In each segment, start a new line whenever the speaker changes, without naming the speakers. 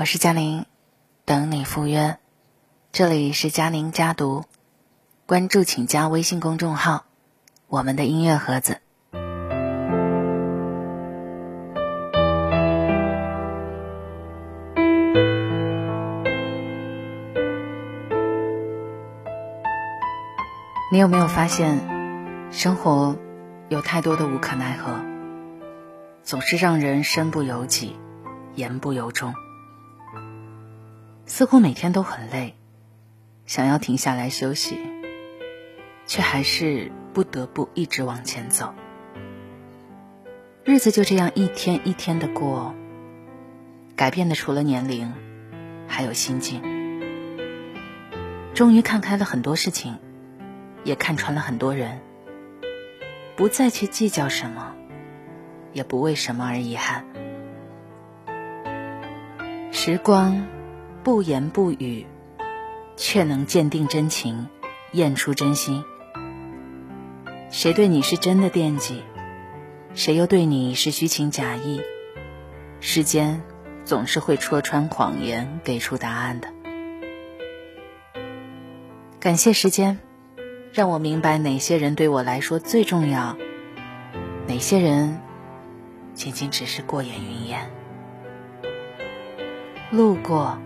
我是佳宁，等你赴约。这里是佳宁家读，关注请加微信公众号“我们的音乐盒子”。你有没有发现，生活有太多的无可奈何，总是让人身不由己，言不由衷。似乎每天都很累，想要停下来休息，却还是不得不一直往前走。日子就这样一天一天的过，改变的除了年龄，还有心境。终于看开了很多事情，也看穿了很多人，不再去计较什么，也不为什么而遗憾。时光。不言不语，却能鉴定真情，验出真心。谁对你是真的惦记，谁又对你是虚情假意？时间总是会戳穿谎言，给出答案的。感谢时间，让我明白哪些人对我来说最重要，哪些人仅仅只是过眼云烟。路过。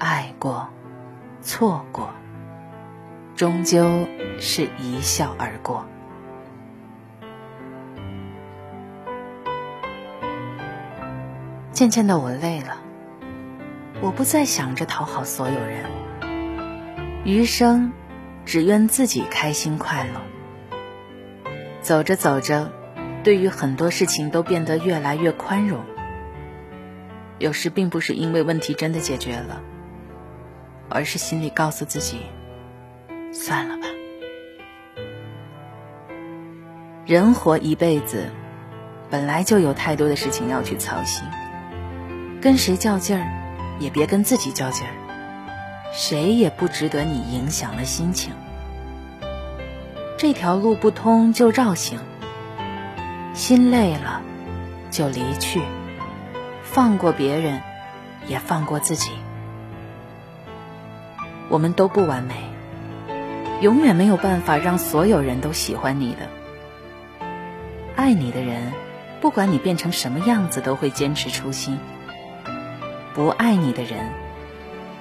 爱过，错过，终究是一笑而过。渐渐的，我累了，我不再想着讨好所有人，余生只愿自己开心快乐。走着走着，对于很多事情都变得越来越宽容。有时并不是因为问题真的解决了。而是心里告诉自己，算了吧。人活一辈子，本来就有太多的事情要去操心，跟谁较劲儿，也别跟自己较劲儿。谁也不值得你影响了心情。这条路不通就绕行，心累了就离去，放过别人，也放过自己。我们都不完美，永远没有办法让所有人都喜欢你的。爱你的人，不管你变成什么样子，都会坚持初心；不爱你的人，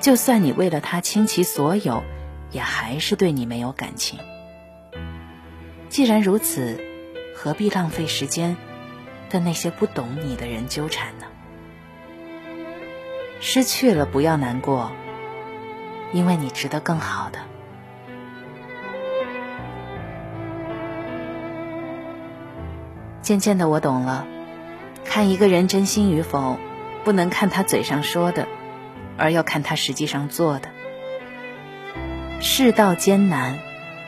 就算你为了他倾其所有，也还是对你没有感情。既然如此，何必浪费时间跟那些不懂你的人纠缠呢？失去了，不要难过。因为你值得更好的。渐渐的，我懂了，看一个人真心与否，不能看他嘴上说的，而要看他实际上做的。世道艰难，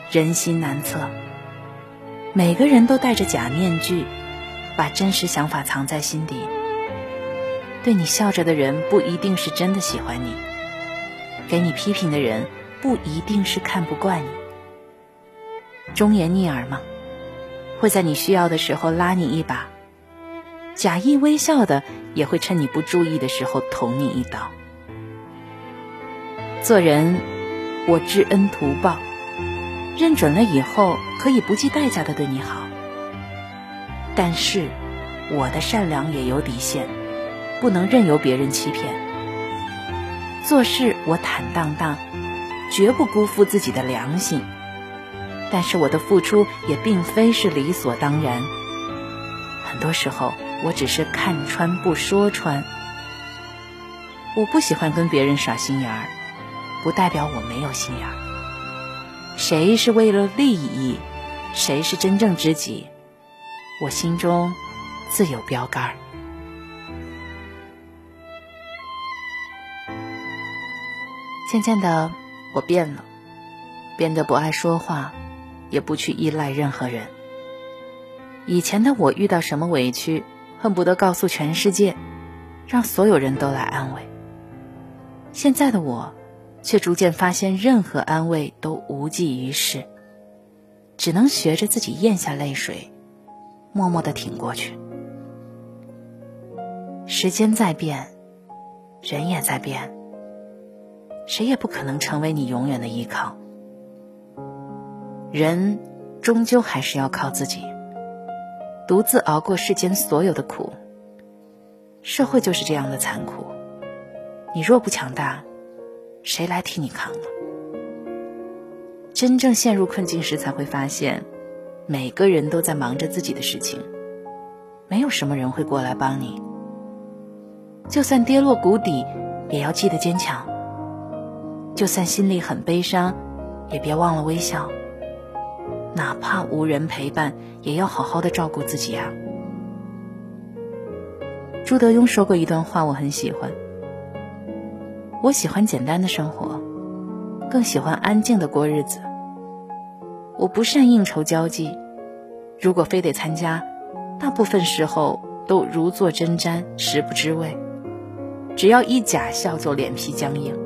人心难测，每个人都戴着假面具，把真实想法藏在心底。对你笑着的人，不一定是真的喜欢你。给你批评的人不一定是看不惯你，忠言逆耳吗？会在你需要的时候拉你一把，假意微笑的也会趁你不注意的时候捅你一刀。做人，我知恩图报，认准了以后可以不计代价的对你好。但是，我的善良也有底线，不能任由别人欺骗。做事我坦荡荡，绝不辜负自己的良心。但是我的付出也并非是理所当然。很多时候，我只是看穿不说穿。我不喜欢跟别人耍心眼儿，不代表我没有心眼儿。谁是为了利益，谁是真正知己，我心中自有标杆儿。渐渐的，我变了，变得不爱说话，也不去依赖任何人。以前的我遇到什么委屈，恨不得告诉全世界，让所有人都来安慰。现在的我，却逐渐发现，任何安慰都无济于事，只能学着自己咽下泪水，默默的挺过去。时间在变，人也在变，谁也不可能成为你永远的依靠。人终究还是要靠自己，独自熬过世间所有的苦。社会就是这样的残酷，你若不强大，谁来替你扛呢？真正陷入困境时，才会发现，每个人都在忙着自己的事情，没有什么人会过来帮你。就算跌落谷底，也要记得坚强；就算心里很悲伤，也别忘了微笑。哪怕无人陪伴，也要好好的照顾自己啊。朱德庸说过一段话，我很喜欢。我喜欢简单的生活，更喜欢安静的过日子。我不善应酬交际，如果非得参加，大部分时候都如坐针毡，食不知味。只要一假笑，就脸皮僵硬。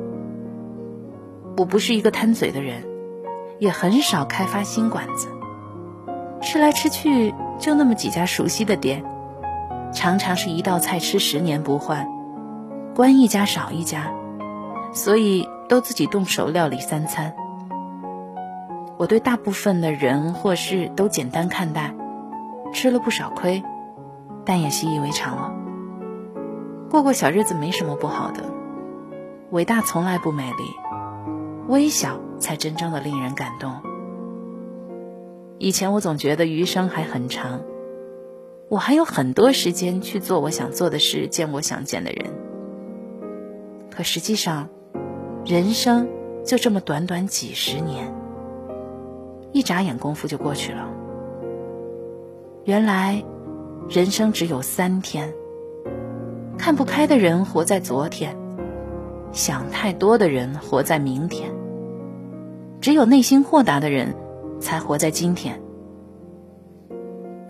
我不是一个贪嘴的人，也很少开发新馆子。吃来吃去，就那么几家熟悉的店。常常是一道菜吃十年不换，关一家少一家，所以都自己动手料理三餐。我对大部分的人或事都简单看待，吃了不少亏，但也习以为常了。过过小日子没什么不好的，伟大从来不美丽，微小才真正的令人感动。以前我总觉得余生还很长。我还有很多时间去做我想做的事，见我想见的人。可实际上，人生就这么短短几十年，一眨眼功夫就过去了。原来，人生只有三天。看不开的人活在昨天，想太多的人活在明天。只有内心豁达的人，才活在今天。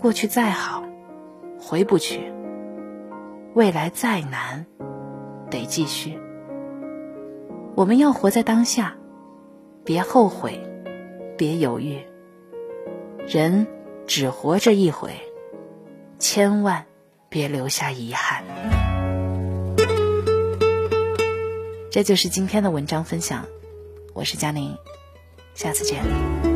过去再好。回不去，未来再难，得继续。我们要活在当下，别后悔，别犹豫。人只活这一回，千万别留下遗憾。这就是今天的文章分享，我是佳宁，下次见。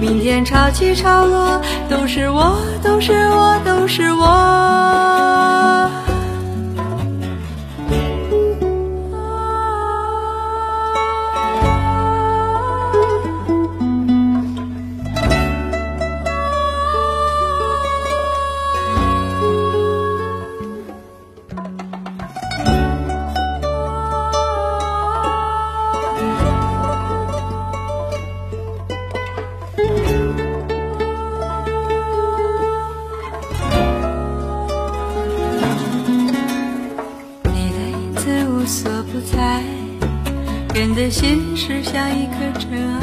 明天潮起潮落，都是我，都是我，都是我。心事像一颗尘埃，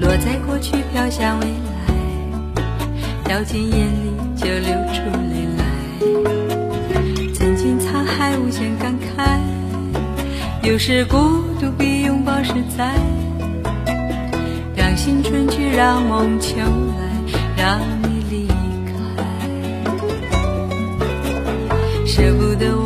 落在过去，飘向未来，掉进眼里就流出泪来。曾经沧海无限感慨，有时孤独比拥抱实在。让青春去，让梦秋来，让你离开，舍不得我。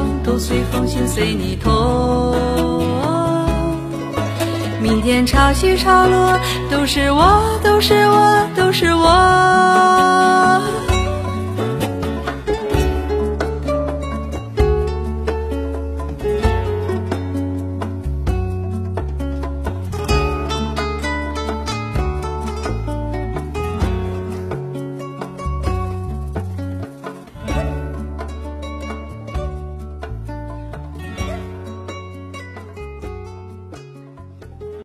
都随风，心随你痛。明天潮起潮落，都是我，都是我，都是我。